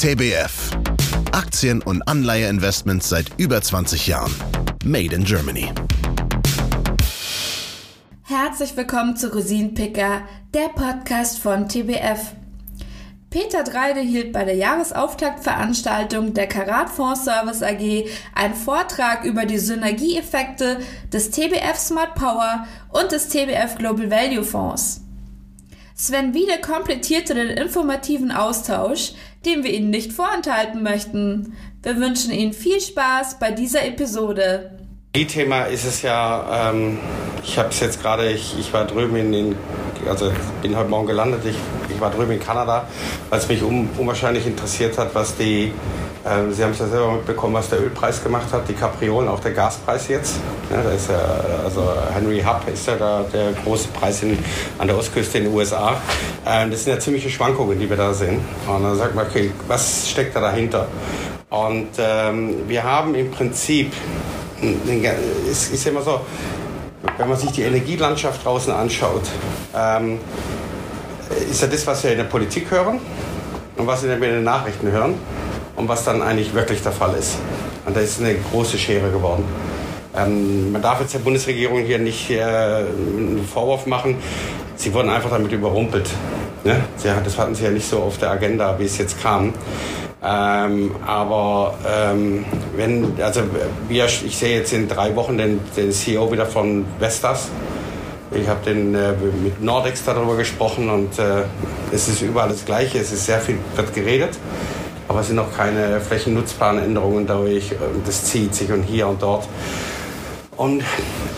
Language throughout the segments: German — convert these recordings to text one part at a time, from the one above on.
TBF. Aktien- und Anleiheinvestments seit über 20 Jahren. Made in Germany. Herzlich willkommen zu Rosinenpicker, der Podcast von TBF. Peter Dreide hielt bei der Jahresauftaktveranstaltung der Karat Fonds Service AG einen Vortrag über die Synergieeffekte des TBF Smart Power und des TBF Global Value Fonds. Sven Wiede komplettierte den informativen Austausch, den wir Ihnen nicht vorenthalten möchten. Wir wünschen Ihnen viel Spaß bei dieser Episode. Thema ist es ja, ähm, ich habe es jetzt gerade, ich, ich war drüben in, in also bin heute Morgen gelandet, ich, ich war drüben in Kanada, weil es mich um, unwahrscheinlich interessiert hat, was die, Sie haben es ja selber mitbekommen, was der Ölpreis gemacht hat, die Kapriolen, auch der Gaspreis jetzt. Ja, da ist ja, also Henry Hub ist ja da der große Preis in, an der Ostküste in den USA. Äh, das sind ja ziemliche Schwankungen, die wir da sehen. Und dann sagt man, okay, was steckt da dahinter? Und ähm, wir haben im Prinzip, es ist immer so, wenn man sich die Energielandschaft draußen anschaut, ähm, ist ja das, was wir in der Politik hören und was wir in den Nachrichten hören und was dann eigentlich wirklich der Fall ist. Und da ist eine große Schere geworden. Ähm, man darf jetzt der Bundesregierung hier nicht äh, einen Vorwurf machen. Sie wurden einfach damit überrumpelt. Ne? Das hatten sie ja nicht so auf der Agenda, wie es jetzt kam. Ähm, aber ähm, wenn, also wir, ich sehe jetzt in drei Wochen den, den CEO wieder von Vestas. Ich habe den äh, mit Nordex darüber gesprochen und äh, es ist überall das Gleiche. Es ist sehr viel wird geredet, aber es sind noch keine Flächennutzplanänderungen durch. Das zieht sich und hier und dort. Und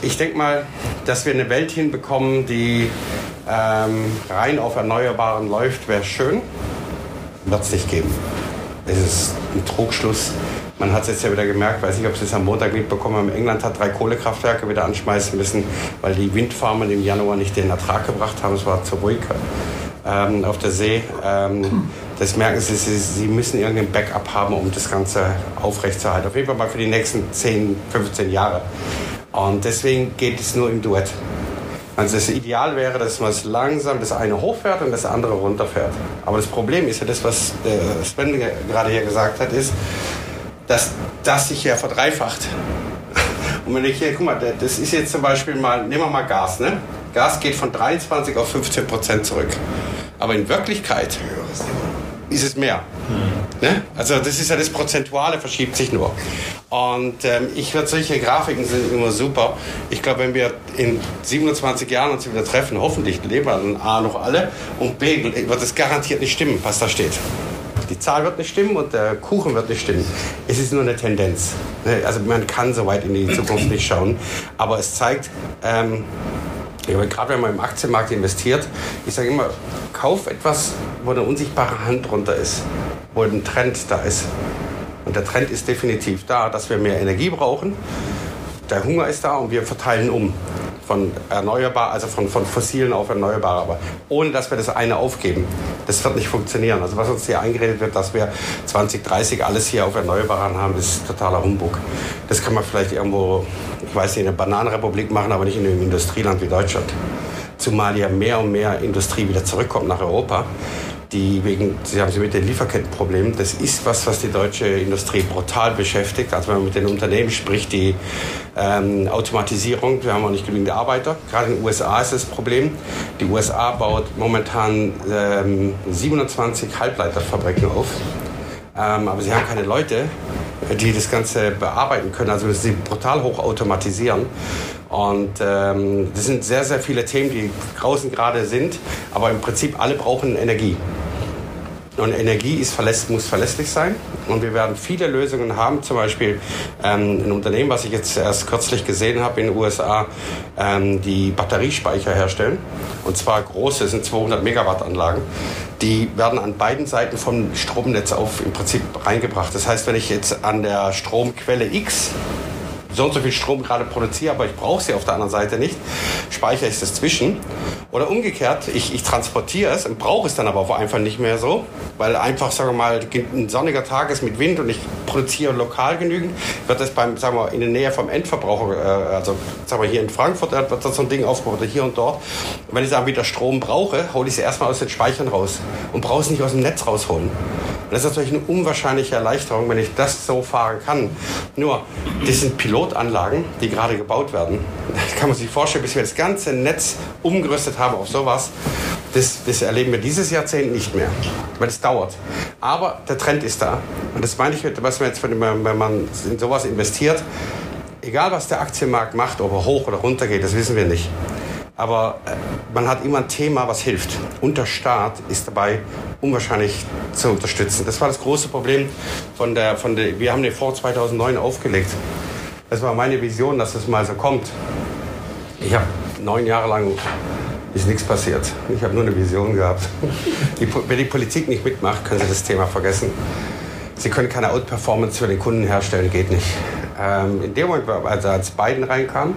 ich denke mal, dass wir eine Welt hinbekommen, die ähm, rein auf Erneuerbaren läuft, wäre schön. Wird es nicht geben es ist ein Trugschluss. Man hat es jetzt ja wieder gemerkt, weiß nicht, ob Sie es am Montag mitbekommen haben, England hat drei Kohlekraftwerke wieder anschmeißen müssen, weil die Windfarmen im Januar nicht den Ertrag gebracht haben. Es war zu ruhig ähm, auf der See. Ähm, das merken Sie, Sie, Sie müssen irgendein Backup haben, um das Ganze aufrechtzuerhalten. Auf jeden Fall mal für die nächsten 10, 15 Jahre. Und deswegen geht es nur im Duett. Also das Ideal wäre, dass man es langsam das eine hochfährt und das andere runterfährt. Aber das Problem ist ja das, was äh, Sven gerade hier gesagt hat, ist, dass das sich ja verdreifacht. Und wenn ich hier, guck mal, das ist jetzt zum Beispiel mal, nehmen wir mal Gas, ne? Gas geht von 23 auf 15 Prozent zurück. Aber in Wirklichkeit ist es mehr. Ne? Also das ist ja das Prozentuale, verschiebt sich nur. Und ähm, ich würde solche Grafiken sind immer super. Ich glaube, wenn wir in 27 Jahren uns wieder treffen, hoffentlich leben wir dann A noch alle und B wird es garantiert nicht stimmen, was da steht. Die Zahl wird nicht stimmen und der Kuchen wird nicht stimmen. Es ist nur eine Tendenz. Ne? Also man kann so weit in die Zukunft nicht schauen. Aber es zeigt, ähm, gerade wenn man im Aktienmarkt investiert, ich sage immer, kauf etwas, wo eine unsichtbare Hand drunter ist, wo ein Trend da ist. Und der Trend ist definitiv da, dass wir mehr Energie brauchen. Der Hunger ist da und wir verteilen um von erneuerbar, also von, von fossilen auf erneuerbare, aber ohne dass wir das eine aufgeben. Das wird nicht funktionieren. Also was uns hier eingeredet wird, dass wir 2030 alles hier auf Erneuerbaren haben, das ist totaler Humbug. Das kann man vielleicht irgendwo, ich weiß nicht, in der Bananenrepublik machen, aber nicht in einem Industrieland wie Deutschland. Zumal ja mehr und mehr Industrie wieder zurückkommt nach Europa die wegen, Sie haben sie mit den Lieferkettenproblemen, das ist was, was die deutsche Industrie brutal beschäftigt. Also wenn man mit den Unternehmen spricht, die ähm, Automatisierung, wir haben auch nicht genügend Arbeiter. Gerade in den USA ist das Problem. Die USA baut momentan ähm, 27 Halbleiterfabriken auf. Ähm, aber sie haben keine Leute, die das Ganze bearbeiten können. Also müssen sie brutal hoch automatisieren. Und ähm, das sind sehr, sehr viele Themen, die draußen gerade sind. Aber im Prinzip alle brauchen Energie. Und Energie ist verläss muss verlässlich sein. Und wir werden viele Lösungen haben. Zum Beispiel ähm, ein Unternehmen, was ich jetzt erst kürzlich gesehen habe in den USA, ähm, die Batteriespeicher herstellen. Und zwar große, sind 200 Megawatt Anlagen. Die werden an beiden Seiten vom Stromnetz auf im Prinzip reingebracht. Das heißt, wenn ich jetzt an der Stromquelle X so und so viel Strom gerade produziere, aber ich brauche sie auf der anderen Seite nicht, speichere ich das zwischen. Oder umgekehrt, ich, ich transportiere es und brauche es dann aber auch einfach nicht mehr so, weil einfach, sagen wir mal, ein sonniger Tag ist mit Wind und ich produziere lokal genügend, wird das beim, sagen wir, in der Nähe vom Endverbraucher, äh, also sagen wir hier in Frankfurt, wird das so ein Ding aufgebaut oder hier und dort. Und wenn ich dann wieder Strom brauche, hole ich es erstmal aus den Speichern raus und brauche es nicht aus dem Netz rausholen. Und das ist natürlich eine unwahrscheinliche Erleichterung, wenn ich das so fahren kann. Nur, das sind Pilotanlagen, die gerade gebaut werden. Da kann man sich vorstellen, bis wir das ganze Netz umgerüstet haben auf sowas, das, das erleben wir dieses Jahrzehnt nicht mehr, weil es dauert. Aber der Trend ist da. Und das meine ich, was man jetzt, wenn man in sowas investiert, egal was der Aktienmarkt macht, ob er hoch oder runter geht, das wissen wir nicht. Aber äh, man hat immer ein Thema, was hilft. Und der Staat ist dabei unwahrscheinlich zu unterstützen. Das war das große Problem von der, von der wir haben den Fonds 2009 aufgelegt. Das war meine Vision, dass es mal so kommt. Ich habe neun Jahre lang ist nichts passiert. Ich habe nur eine Vision gehabt. Die, wenn die Politik nicht mitmacht, können Sie das Thema vergessen. Sie können keine Outperformance für den Kunden herstellen, geht nicht. Ähm, in dem Moment, als Biden reinkam,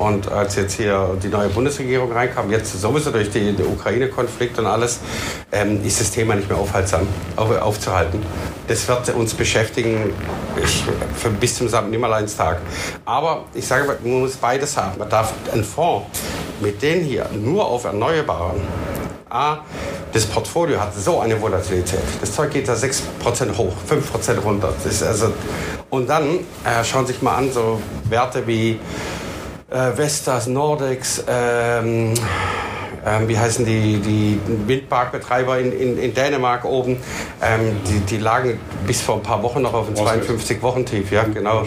und als jetzt hier die neue Bundesregierung reinkam, jetzt sowieso durch den Ukraine-Konflikt und alles, ähm, ist das Thema nicht mehr aufhaltsam, auf, aufzuhalten. Das wird uns beschäftigen ich, für bis zum Nimmerleinstag. Aber ich sage, man muss beides haben. Man darf einen Fonds mit denen hier nur auf Erneuerbaren A, das Portfolio hat so eine Volatilität. Das Zeug geht da 6% hoch, 5% runter. also, und dann äh, schauen Sie sich mal an, so Werte wie äh, Vestas, Nordex, ähm, ähm, wie heißen die, die Windparkbetreiber in, in, in Dänemark oben, ähm, die, die lagen bis vor ein paar Wochen noch auf einem 52-Wochen-Tief, ja, genau.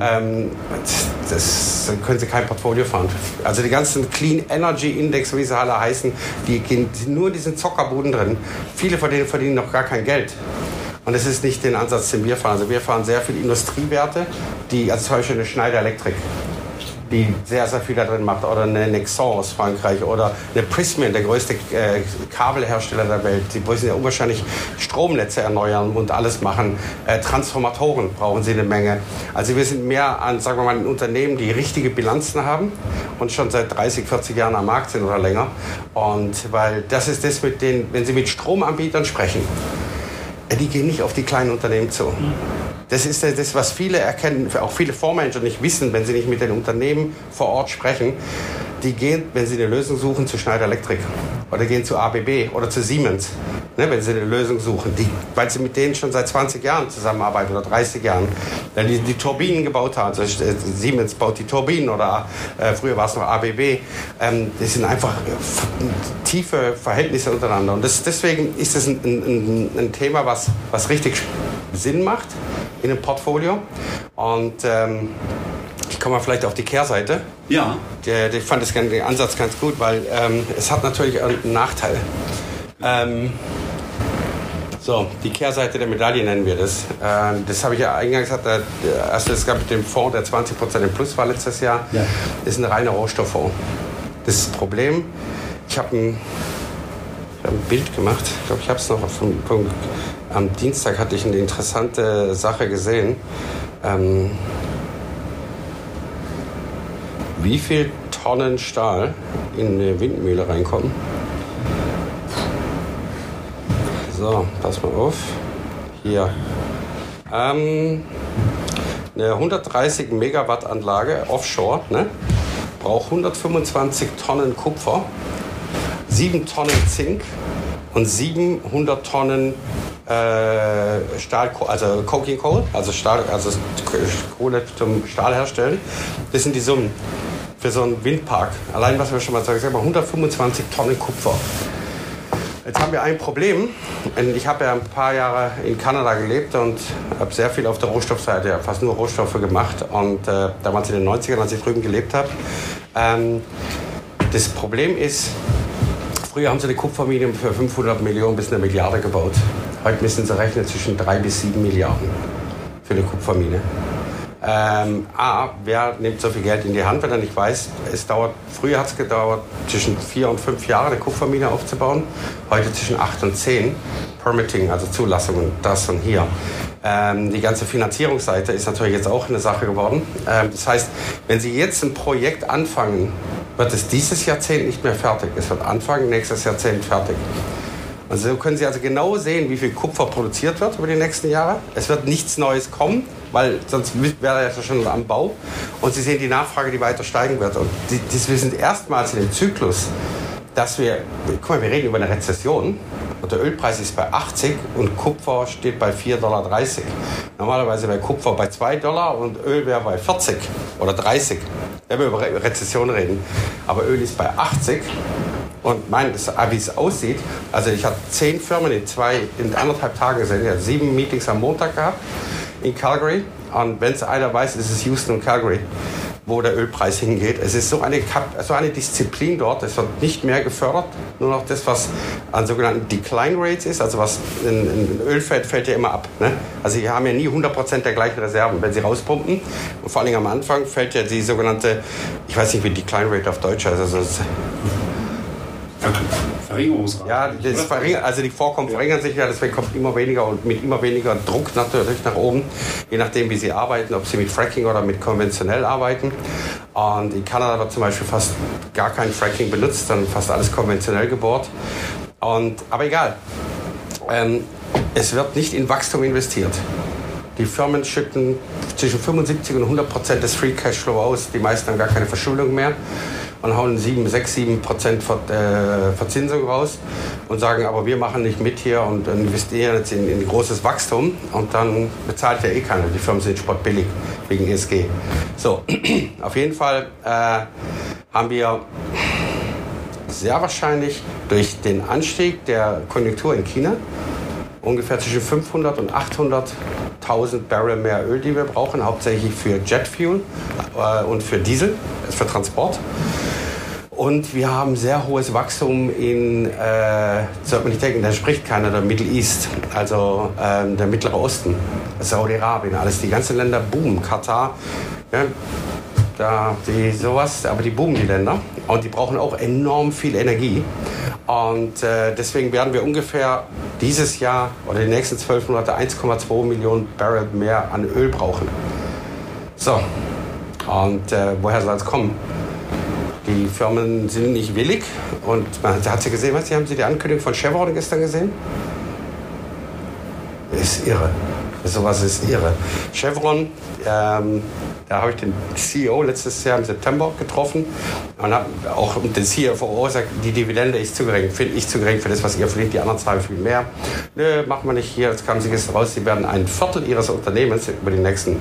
Ähm, das, können sie kein Portfolio fahren. Also die ganzen Clean Energy Index, wie sie alle heißen, die gehen nur in diesen Zockerbuden drin. Viele von denen verdienen noch gar kein Geld. Und das ist nicht den Ansatz, den wir fahren. Also wir fahren sehr viele Industriewerte, die, also zum Beispiel eine Schneider Elektrik die sehr, sehr viel da drin macht. Oder eine Nexon aus Frankreich oder eine Prismian, der größte äh, Kabelhersteller der Welt. Die wollen ja unwahrscheinlich Stromnetze erneuern und alles machen. Äh, Transformatoren brauchen sie eine Menge. Also wir sind mehr an, sagen wir mal, Unternehmen, die richtige Bilanzen haben und schon seit 30, 40 Jahren am Markt sind oder länger. Und weil das ist das mit den, wenn Sie mit Stromanbietern sprechen, äh, die gehen nicht auf die kleinen Unternehmen zu. Das ist das, was viele erkennen, auch viele Fondsmanager nicht wissen, wenn sie nicht mit den Unternehmen vor Ort sprechen. Die gehen, wenn sie eine Lösung suchen, zu Schneider Electric oder gehen zu ABB oder zu Siemens, ne, wenn sie eine Lösung suchen, die, weil sie mit denen schon seit 20 Jahren zusammenarbeiten oder 30 Jahren, weil die die Turbinen gebaut haben. Also äh, Siemens baut die Turbinen oder äh, früher war es noch ABB. Ähm, das sind einfach tiefe Verhältnisse untereinander und das, deswegen ist das ein, ein, ein Thema, was, was richtig Sinn macht in einem Portfolio. Und ähm, ich komme mal vielleicht auf die Kehrseite. Ja. Der, ich fand das, den Ansatz ganz gut, weil ähm, es hat natürlich einen Nachteil. Ähm, so, die Kehrseite der Medaille nennen wir das. Ähm, das habe ich ja eingangs gesagt, also es gab dem Fonds, der 20% im Plus war letztes Jahr, ja. ist ein reiner Rohstofffonds. Das Problem, ich habe ein, hab ein Bild gemacht, ich glaube, ich habe es noch auf dem Punkt am Dienstag hatte ich eine interessante Sache gesehen. Ähm, wie viel Tonnen Stahl in eine Windmühle reinkommen? So, pass mal auf. Hier. Ähm, eine 130 Megawatt Anlage offshore ne, braucht 125 Tonnen Kupfer, 7 Tonnen Zink und 700 Tonnen äh, Stahl, also Coking Coal, also, Stahl, also Kohle zum Stahl herstellen. Das sind die Summen für so einen Windpark. Allein, was wir schon mal sagen, 125 Tonnen Kupfer. Jetzt haben wir ein Problem. Ich habe ja ein paar Jahre in Kanada gelebt und habe sehr viel auf der Rohstoffseite, fast nur Rohstoffe gemacht. Und äh, damals in den 90ern, als ich drüben gelebt habe. Ähm, das Problem ist, früher haben sie eine Kupfermine für 500 Millionen bis eine Milliarde gebaut. Heute müssen Sie rechnen zwischen drei bis sieben Milliarden für eine Kupfermine. Ähm, A, wer nimmt so viel Geld in die Hand, wenn er nicht weiß, es dauert, früher hat es gedauert, zwischen vier und fünf Jahre eine Kupfermine aufzubauen, heute zwischen acht und zehn. Permitting, also Zulassungen, das und hier. Ähm, die ganze Finanzierungsseite ist natürlich jetzt auch eine Sache geworden. Ähm, das heißt, wenn Sie jetzt ein Projekt anfangen, wird es dieses Jahrzehnt nicht mehr fertig. Es wird Anfang nächstes Jahrzehnt fertig. Also so können Sie also genau sehen, wie viel Kupfer produziert wird über die nächsten Jahre. Es wird nichts Neues kommen, weil sonst wäre er ja schon am Bau. Und Sie sehen die Nachfrage, die weiter steigen wird. Und die, wir sind erstmals in dem Zyklus, dass wir, guck mal, wir reden über eine Rezession und der Ölpreis ist bei 80 und Kupfer steht bei 4,30 Dollar. Normalerweise wäre Kupfer bei 2 Dollar und Öl wäre bei 40 oder 30, wenn wir über Rezession reden. Aber Öl ist bei 80 und mein, wie es aussieht, also ich habe zehn Firmen in zwei, in anderthalb Tagen gesehen. Ich habe sieben Meetings am Montag gehabt in Calgary. Und wenn es einer weiß, ist es Houston und Calgary, wo der Ölpreis hingeht. Es ist so eine, so eine Disziplin dort. Es wird nicht mehr gefördert. Nur noch das, was an sogenannten Decline Rates ist. Also was in, in Ölfeld fällt ja immer ab. Ne? Also sie haben ja nie 100% der gleichen Reserven, wenn sie rauspumpen. Und vor allem am Anfang fällt ja die sogenannte, ich weiß nicht, wie Decline Rate auf Deutsch heißt. Also Verringerungsrate. Ja, das verringert, also die Vorkommen ja. verringern sich ja, deswegen kommt immer weniger und mit immer weniger Druck natürlich nach oben, je nachdem, wie sie arbeiten, ob sie mit Fracking oder mit konventionell arbeiten. Und in Kanada wird zum Beispiel fast gar kein Fracking benutzt, dann fast alles konventionell gebohrt. Und, aber egal, ähm, es wird nicht in Wachstum investiert. Die Firmen schütten zwischen 75 und 100 Prozent des Free Cashflow aus. Die meisten haben gar keine Verschuldung mehr und hauen 7, 6, 7 Prozent äh, Verzinsung raus und sagen, aber wir machen nicht mit hier und investieren jetzt in, in großes Wachstum und dann bezahlt ja eh keiner. Die Firmen sind sportbillig wegen ESG. So, auf jeden Fall äh, haben wir sehr wahrscheinlich durch den Anstieg der Konjunktur in China ungefähr zwischen 500 und 800.000 Barrel mehr Öl, die wir brauchen, hauptsächlich für Jetfuel äh, und für Diesel, für Transport. Und wir haben sehr hohes Wachstum in, äh, sollte man nicht denken, da spricht keiner, der Middle East, also ähm, der Mittlere Osten, Saudi-Arabien, alles, die ganzen Länder boomen, Katar, ja, da, die sowas, aber die boomen die Länder und die brauchen auch enorm viel Energie. Und äh, deswegen werden wir ungefähr dieses Jahr oder die nächsten zwölf Monate 1,2 Millionen Barrel mehr an Öl brauchen. So, und äh, woher soll es kommen? Die Firmen sind nicht willig. Und man hat sie gesehen, was? Haben Sie die Ankündigung von Chevron gestern gesehen? Ist irre. Sowas ist irre. Chevron, ähm, da habe ich den CEO letztes Jahr im September getroffen und habe auch den CFO gesagt, die Dividende ist zu gering, finde ich zu gering für das, was ihr verdient. Die anderen zahlen viel mehr. Nö, machen wir nicht hier. Jetzt kamen sie gestern raus, sie werden ein Viertel ihres Unternehmens über die nächsten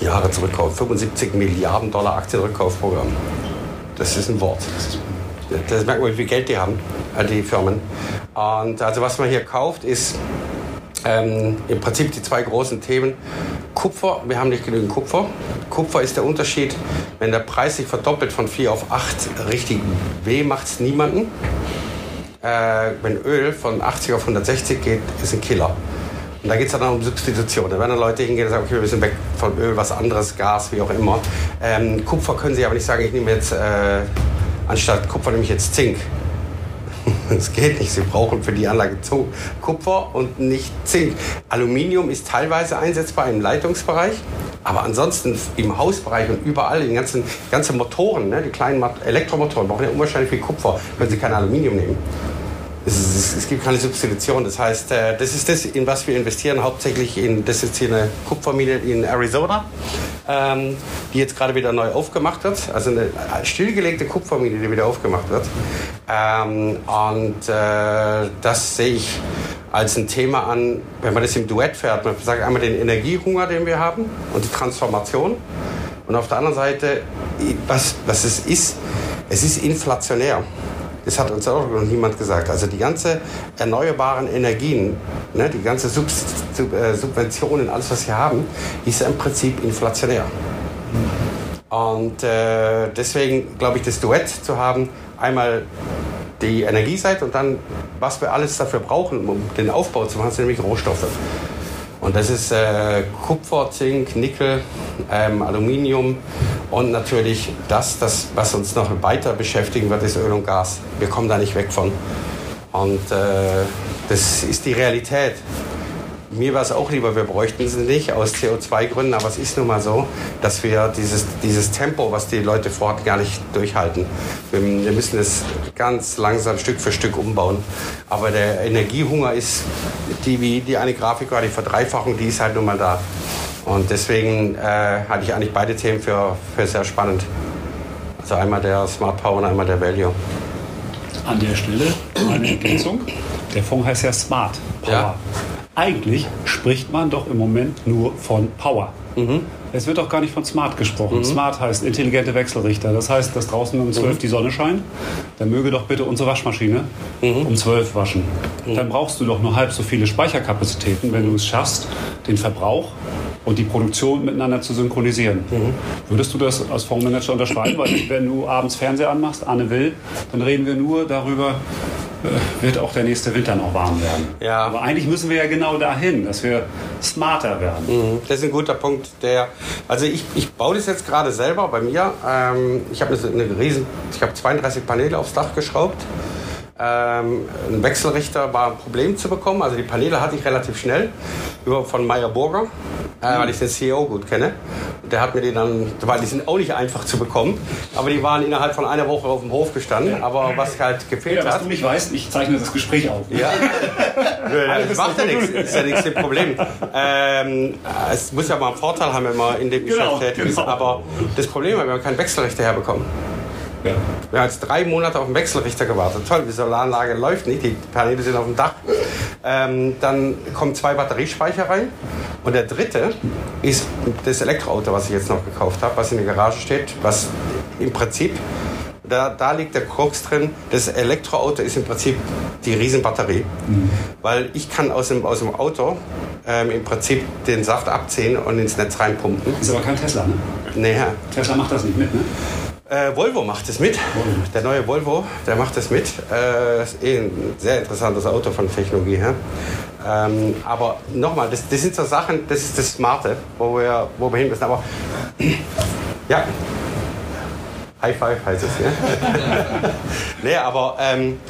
Jahre zurückkaufen. 75 Milliarden Dollar Aktienrückkaufprogramm. Das ist ein Wort. Das merkt man, wie viel Geld die haben, die Firmen. Und also was man hier kauft, ist ähm, im Prinzip die zwei großen Themen. Kupfer, wir haben nicht genügend Kupfer. Kupfer ist der Unterschied, wenn der Preis sich verdoppelt von 4 auf 8, richtig weh macht es niemanden. Äh, wenn Öl von 80 auf 160 geht, ist ein Killer. Da geht es dann um Substitution. Da werden dann Leute hingehen und sagen, okay, wir müssen weg von Öl, was anderes, Gas, wie auch immer. Ähm, Kupfer können Sie aber nicht sagen, ich nehme jetzt, äh, anstatt Kupfer nehme ich jetzt Zink. Das geht nicht. Sie brauchen für die Anlage Kupfer und nicht Zink. Aluminium ist teilweise einsetzbar im Leitungsbereich, aber ansonsten im Hausbereich und überall, in ganzen, ganzen Motoren, ne, die kleinen Elektromotoren, brauchen ja unwahrscheinlich viel Kupfer, können Sie kein Aluminium nehmen. Es, es, gibt keine Substitution. Das heißt, äh, das ist das, in was wir investieren, hauptsächlich in, das ist hier eine Kupfermine in Arizona, ähm, die jetzt gerade wieder neu aufgemacht wird. Also eine stillgelegte Kupfermine, die wieder aufgemacht wird. Ähm, und äh, das sehe ich als ein Thema an, wenn man das im Duett fährt. Man sagt einmal den Energiehunger, den wir haben und die Transformation. Und auf der anderen Seite, was, was es ist, es ist inflationär. Das hat uns auch noch niemand gesagt. Also die ganze erneuerbaren Energien, ne, die ganze Sub Sub äh, Subventionen, alles was wir haben, ist im Prinzip inflationär. Und äh, deswegen glaube ich, das Duett zu haben, einmal die Energieseite und dann, was wir alles dafür brauchen, um den Aufbau zu machen, sind nämlich Rohstoffe. Und das ist äh, Kupfer, Zink, Nickel, ähm, Aluminium und natürlich das, das, was uns noch weiter beschäftigen wird, ist Öl und Gas. Wir kommen da nicht weg von. Und äh, das ist die Realität. Mir war es auch lieber, wir bräuchten sie nicht aus CO2-Gründen, aber es ist nun mal so, dass wir dieses, dieses Tempo, was die Leute vorhatten, gar nicht durchhalten. Wir, wir müssen es ganz langsam Stück für Stück umbauen. Aber der Energiehunger ist, die, wie die eine Grafik war, die Verdreifachung, die ist halt nun mal da. Und deswegen äh, halte ich eigentlich beide Themen für, für sehr spannend. Also einmal der Smart Power und einmal der Value. An der Stelle eine Ergänzung. Der Fonds heißt ja Smart Power. Ja. Eigentlich spricht man doch im Moment nur von Power. Mhm. Es wird doch gar nicht von Smart gesprochen. Mhm. Smart heißt intelligente Wechselrichter. Das heißt, dass draußen um 12 mhm. die Sonne scheint, dann möge doch bitte unsere Waschmaschine mhm. um 12 waschen. Mhm. Dann brauchst du doch nur halb so viele Speicherkapazitäten, wenn du es schaffst, den Verbrauch und die Produktion miteinander zu synchronisieren. Mhm. Würdest du das als Fondsmanager unterschreiben? Weil wenn du abends Fernseher anmachst, Anne will, dann reden wir nur darüber, wird auch der nächste Winter noch warm werden. Ja. Aber eigentlich müssen wir ja genau dahin, dass wir smarter werden. Mhm. Das ist ein guter Punkt. Der, also ich, ich baue das jetzt gerade selber bei mir. Ähm, ich habe eine, eine riesen, ich habe 32 Paneele aufs Dach geschraubt. Ähm, ein Wechselrichter war ein Problem zu bekommen. Also die Paneele hatte ich relativ schnell über von Meyer Burger äh, weil ich den CEO gut kenne. Der hat mir die dann, weil die sind auch nicht einfach zu bekommen, aber die waren innerhalb von einer Woche auf dem Hof gestanden. Aber was halt gefehlt ja, was hat. Was du nicht weißt, ich zeichne das Gespräch auf. Ja, das macht ja nichts, ist ja nichts das Problem. Ähm, es muss ja mal einen Vorteil haben, wenn man in dem Geschäft genau, tätig ist. Genau. Aber das Problem ist, wenn man keinen Wechselrichter herbekommt. Ja. Wir haben jetzt drei Monate auf den Wechselrichter gewartet. Toll, die Solaranlage läuft nicht, die Paneele sind auf dem Dach. Ähm, dann kommen zwei Batteriespeicher rein. Und der dritte ist das Elektroauto, was ich jetzt noch gekauft habe, was in der Garage steht, was im Prinzip da, da, liegt der Krux drin. Das Elektroauto ist im Prinzip die Riesenbatterie. Mhm. Weil ich kann aus dem, aus dem Auto ähm, im Prinzip den Saft abziehen und ins Netz reinpumpen. Ist aber kein Tesla, ne? Nee. Tesla macht das nicht mit, ne? Äh, Volvo macht es mit. Der neue Volvo, der macht es mit. Äh, ist eh ein sehr interessantes Auto von Technologie her. Ähm, aber nochmal, das, das, sind so Sachen, das ist das Smarte, wo wir, wo wir hin müssen. Aber ja, High Five heißt es, ja. nee, aber ähm,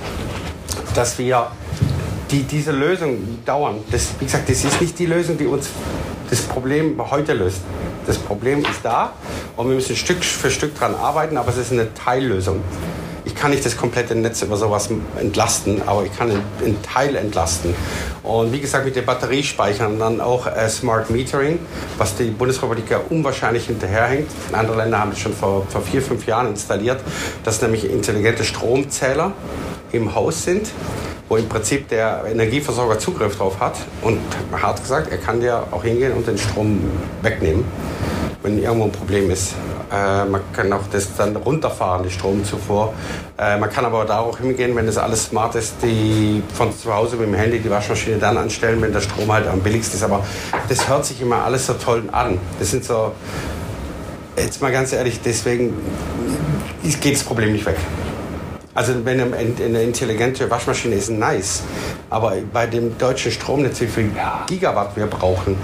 dass wir die, diese Lösung dauern, das, wie gesagt, das ist nicht die Lösung, die uns das Problem heute löst. Das Problem ist da und wir müssen Stück für Stück daran arbeiten, aber es ist eine Teillösung. Ich kann nicht das komplette Netz über sowas entlasten, aber ich kann einen Teil entlasten. Und wie gesagt, mit den Batteriespeichern dann auch äh, Smart Metering, was die Bundesrepublik ja unwahrscheinlich hinterherhängt. Andere Länder haben das schon vor, vor vier, fünf Jahren installiert, dass nämlich intelligente Stromzähler im Haus sind wo im Prinzip der Energieversorger Zugriff drauf hat und hart gesagt, er kann dir auch hingehen und den Strom wegnehmen, wenn irgendwo ein Problem ist. Äh, man kann auch das dann runterfahren, die Stromzufuhr. Äh, man kann aber da auch hingehen, wenn das alles smart ist, die von zu Hause mit dem Handy die Waschmaschine dann anstellen, wenn der Strom halt am billigsten ist. Aber das hört sich immer alles so toll an. Das sind so, jetzt mal ganz ehrlich, deswegen geht das Problem nicht weg. Also wenn eine intelligente Waschmaschine ist nice, aber bei dem deutschen Stromnetz, wie viel Gigawatt wir brauchen,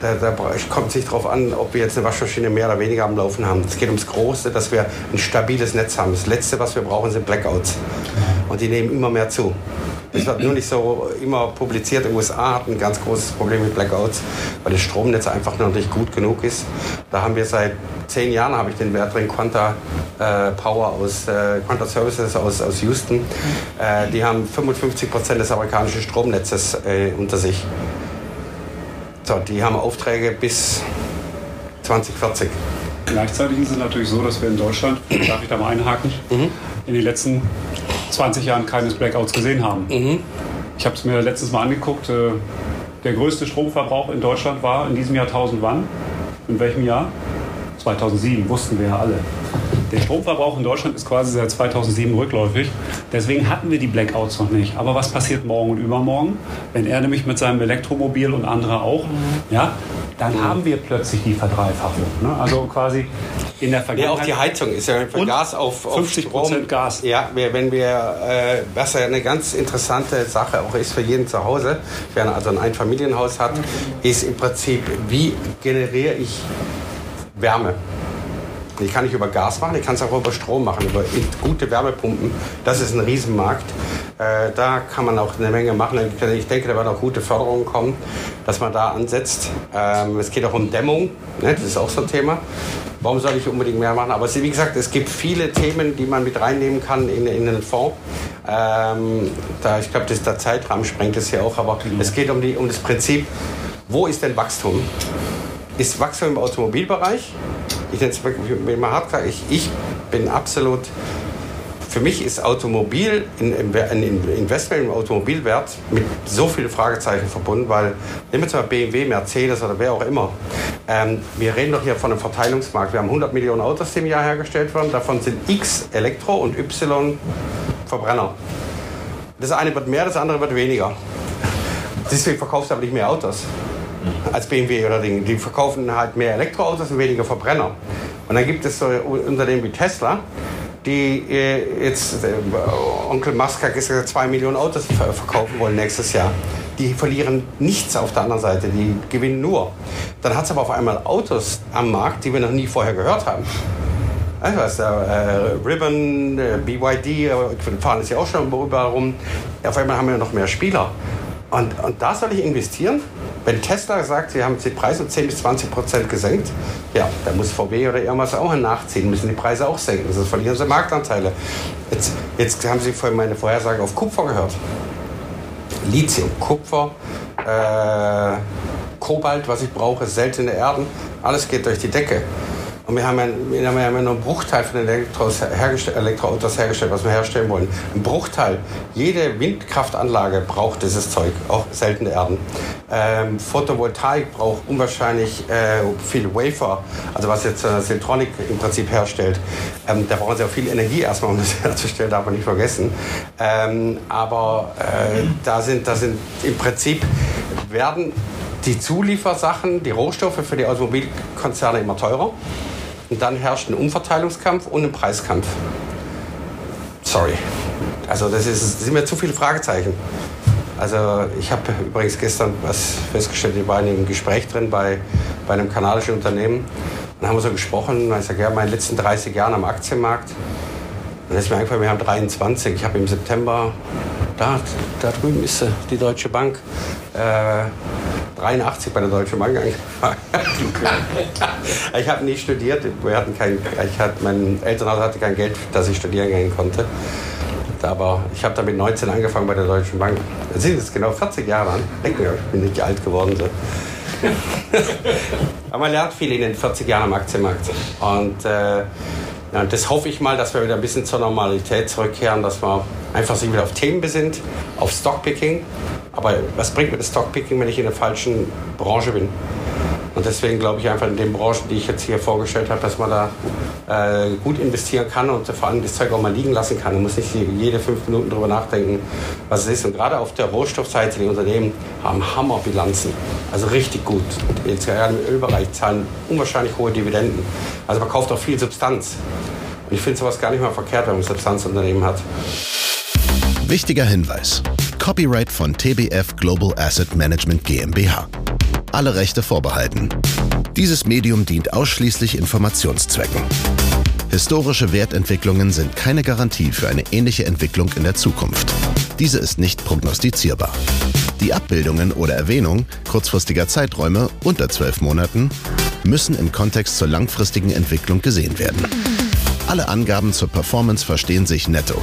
da, da kommt es nicht darauf an, ob wir jetzt eine Waschmaschine mehr oder weniger am Laufen haben. Es geht ums Große, dass wir ein stabiles Netz haben. Das Letzte, was wir brauchen, sind Blackouts. Und die nehmen immer mehr zu. Es wird nur nicht so immer publiziert. Die USA hat ein ganz großes Problem mit Blackouts, weil das Stromnetz einfach noch nicht gut genug ist. Da haben wir seit zehn Jahren habe ich den Wert drin, Quanta äh, Power aus äh, Quanta Services aus, aus Houston. Äh, die haben 55 Prozent des amerikanischen Stromnetzes äh, unter sich. So, die haben Aufträge bis 2040. Gleichzeitig ist es natürlich so, dass wir in Deutschland, darf ich da mal einhaken, mhm. in den letzten 20 Jahren keines Blackouts gesehen haben. Mhm. Ich habe es mir letztes Mal angeguckt. Äh, der größte Stromverbrauch in Deutschland war in diesem Jahr 1000 wann? In welchem Jahr? 2007, wussten wir ja alle. Der Stromverbrauch in Deutschland ist quasi seit 2007 rückläufig. Deswegen hatten wir die Blackouts noch nicht. Aber was passiert morgen und übermorgen, wenn er nämlich mit seinem Elektromobil und andere auch, ja, dann haben wir plötzlich die Verdreifachung. Ne? Also quasi in der Ja, Vergangenheit. auch die Heizung ist ja von Gas auf, auf 50% Strom. Gas. Ja, wenn wir, äh, was ja eine ganz interessante Sache auch ist für jeden zu Hause, wer also ein Einfamilienhaus hat, ist im Prinzip, wie generiere ich Wärme? Ich kann nicht über Gas machen, ich kann es auch über Strom machen, über gute Wärmepumpen. Das ist ein Riesenmarkt. Äh, da kann man auch eine Menge machen. Ich denke, da werden auch gute Förderungen kommen, dass man da ansetzt. Ähm, es geht auch um Dämmung, ne? das ist auch so ein Thema. Warum soll ich unbedingt mehr machen? Aber wie gesagt, es gibt viele Themen, die man mit reinnehmen kann in, in einen Fonds. Ähm, da, ich glaube, der Zeitrahmen sprengt es ja auch, aber es geht um, die, um das Prinzip, wo ist denn Wachstum? Ist Wachstum im Automobilbereich? Ich nenne es wirklich mal hart gesagt, ich, ich bin absolut für mich ist Automobil, ein Investment im Automobilwert mit so vielen Fragezeichen verbunden, weil nehmen wir zum Beispiel BMW, Mercedes oder wer auch immer. Ähm, wir reden doch hier von einem Verteilungsmarkt. Wir haben 100 Millionen Autos, im Jahr hergestellt werden. Davon sind X Elektro und Y Verbrenner. Das eine wird mehr, das andere wird weniger. Deswegen verkaufst du aber nicht mehr Autos als BMW oder Dinge. Die verkaufen halt mehr Elektroautos und weniger Verbrenner. Und dann gibt es so Unternehmen wie Tesla, die äh, jetzt, äh, Onkel Musk hat gesagt, zwei Millionen Autos ver verkaufen wollen nächstes Jahr. Die verlieren nichts auf der anderen Seite, die gewinnen nur. Dann hat es aber auf einmal Autos am Markt, die wir noch nie vorher gehört haben. Ich weiß, äh, Ribbon, äh, BYD, äh, fahren es ja auch schon überall rum. Auf einmal haben wir noch mehr Spieler. Und, und da soll ich investieren? Wenn Tesla sagt, sie haben die Preise um 10 bis 20 Prozent gesenkt, ja, da muss VW oder irgendwas auch nachziehen, müssen die Preise auch senken, sonst verlieren sie Marktanteile. Jetzt, jetzt haben Sie vorhin meine Vorhersage auf Kupfer gehört. Lithium, Kupfer, äh, Kobalt, was ich brauche, seltene Erden, alles geht durch die Decke. Und wir haben ja, wir haben ja nur einen Bruchteil von den Elektros hergestell, Elektroautos hergestellt, was wir herstellen wollen. Ein Bruchteil. Jede Windkraftanlage braucht dieses Zeug, auch seltene Erden. Ähm, Photovoltaik braucht unwahrscheinlich äh, viel Wafer, also was jetzt äh, Siltronic im Prinzip herstellt. Ähm, da brauchen sie auch viel Energie erstmal, um das herzustellen, darf man nicht vergessen. Ähm, aber äh, da, sind, da sind im Prinzip werden die Zuliefersachen, die Rohstoffe für die Automobilkonzerne immer teurer. Und dann herrscht ein Umverteilungskampf und ein Preiskampf. Sorry. Also das, ist, das sind mir zu viele Fragezeichen. Also ich habe übrigens gestern was festgestellt, ich war in einem Gespräch drin bei, bei einem kanadischen Unternehmen. Dann haben wir so gesprochen, ich sage, ja, meine letzten 30 Jahre am Aktienmarkt. Dann ist mir eingefallen, wir haben 23. Ich habe im September, da, da drüben ist sie, die Deutsche Bank, äh, 83 bei der Deutschen Bank angefangen. ich habe nie studiert. Wir hatten kein, ich hatte, mein Elternhaus hatte kein Geld, dass ich studieren gehen konnte. Aber ich habe da mit 19 angefangen bei der Deutschen Bank. Das sind jetzt genau 40 Jahre an. Denken wir, ich bin nicht alt geworden. So. Aber man lernt viel in den 40 Jahren am Aktienmarkt. Und äh, ja, das hoffe ich mal, dass wir wieder ein bisschen zur Normalität zurückkehren, dass wir einfach sich wieder auf Themen besinnt, auf Stockpicking. Aber was bringt mir das Stockpicking, wenn ich in der falschen Branche bin? Und deswegen glaube ich einfach in den Branchen, die ich jetzt hier vorgestellt habe, dass man da äh, gut investieren kann und vor allem das Zeug auch mal liegen lassen kann. Man muss nicht jede fünf Minuten darüber nachdenken, was es ist. Und gerade auf der Rohstoffseite, die Unternehmen haben Hammerbilanzen. Also richtig gut. Jetzt gerade im Ölbereich zahlen unwahrscheinlich hohe Dividenden. Also man kauft auch viel Substanz. Und ich finde sowas gar nicht mal verkehrt, wenn man Substanzunternehmen hat. Wichtiger Hinweis. Copyright von TBF Global Asset Management GmbH. Alle Rechte vorbehalten. Dieses Medium dient ausschließlich Informationszwecken. Historische Wertentwicklungen sind keine Garantie für eine ähnliche Entwicklung in der Zukunft. Diese ist nicht prognostizierbar. Die Abbildungen oder Erwähnung kurzfristiger Zeiträume unter zwölf Monaten müssen im Kontext zur langfristigen Entwicklung gesehen werden. Alle Angaben zur Performance verstehen sich netto.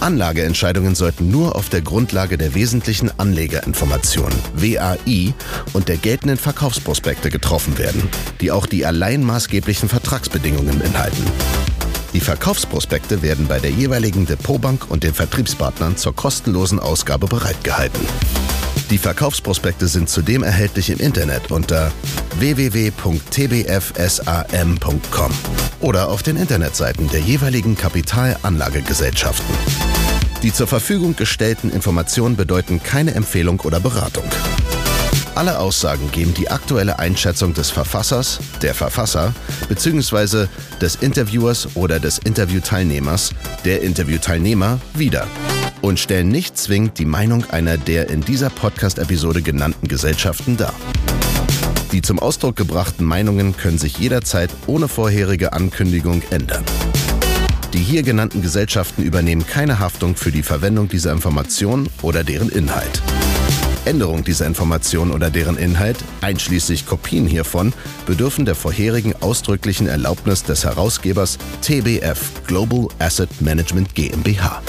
Anlageentscheidungen sollten nur auf der Grundlage der wesentlichen Anlegerinformationen WAI und der geltenden Verkaufsprospekte getroffen werden, die auch die allein maßgeblichen Vertragsbedingungen beinhalten. Die Verkaufsprospekte werden bei der jeweiligen Depotbank und den Vertriebspartnern zur kostenlosen Ausgabe bereitgehalten. Die Verkaufsprospekte sind zudem erhältlich im Internet unter www.tbfsam.com oder auf den Internetseiten der jeweiligen Kapitalanlagegesellschaften. Die zur Verfügung gestellten Informationen bedeuten keine Empfehlung oder Beratung. Alle Aussagen geben die aktuelle Einschätzung des Verfassers, der Verfasser bzw. des Interviewers oder des Interviewteilnehmers, der Interviewteilnehmer wieder und stellen nicht zwingend die Meinung einer der in dieser Podcast-Episode genannten Gesellschaften dar. Die zum Ausdruck gebrachten Meinungen können sich jederzeit ohne vorherige Ankündigung ändern. Die hier genannten Gesellschaften übernehmen keine Haftung für die Verwendung dieser Information oder deren Inhalt. Änderung dieser Information oder deren Inhalt, einschließlich Kopien hiervon, bedürfen der vorherigen ausdrücklichen Erlaubnis des Herausgebers TBF Global Asset Management GmbH.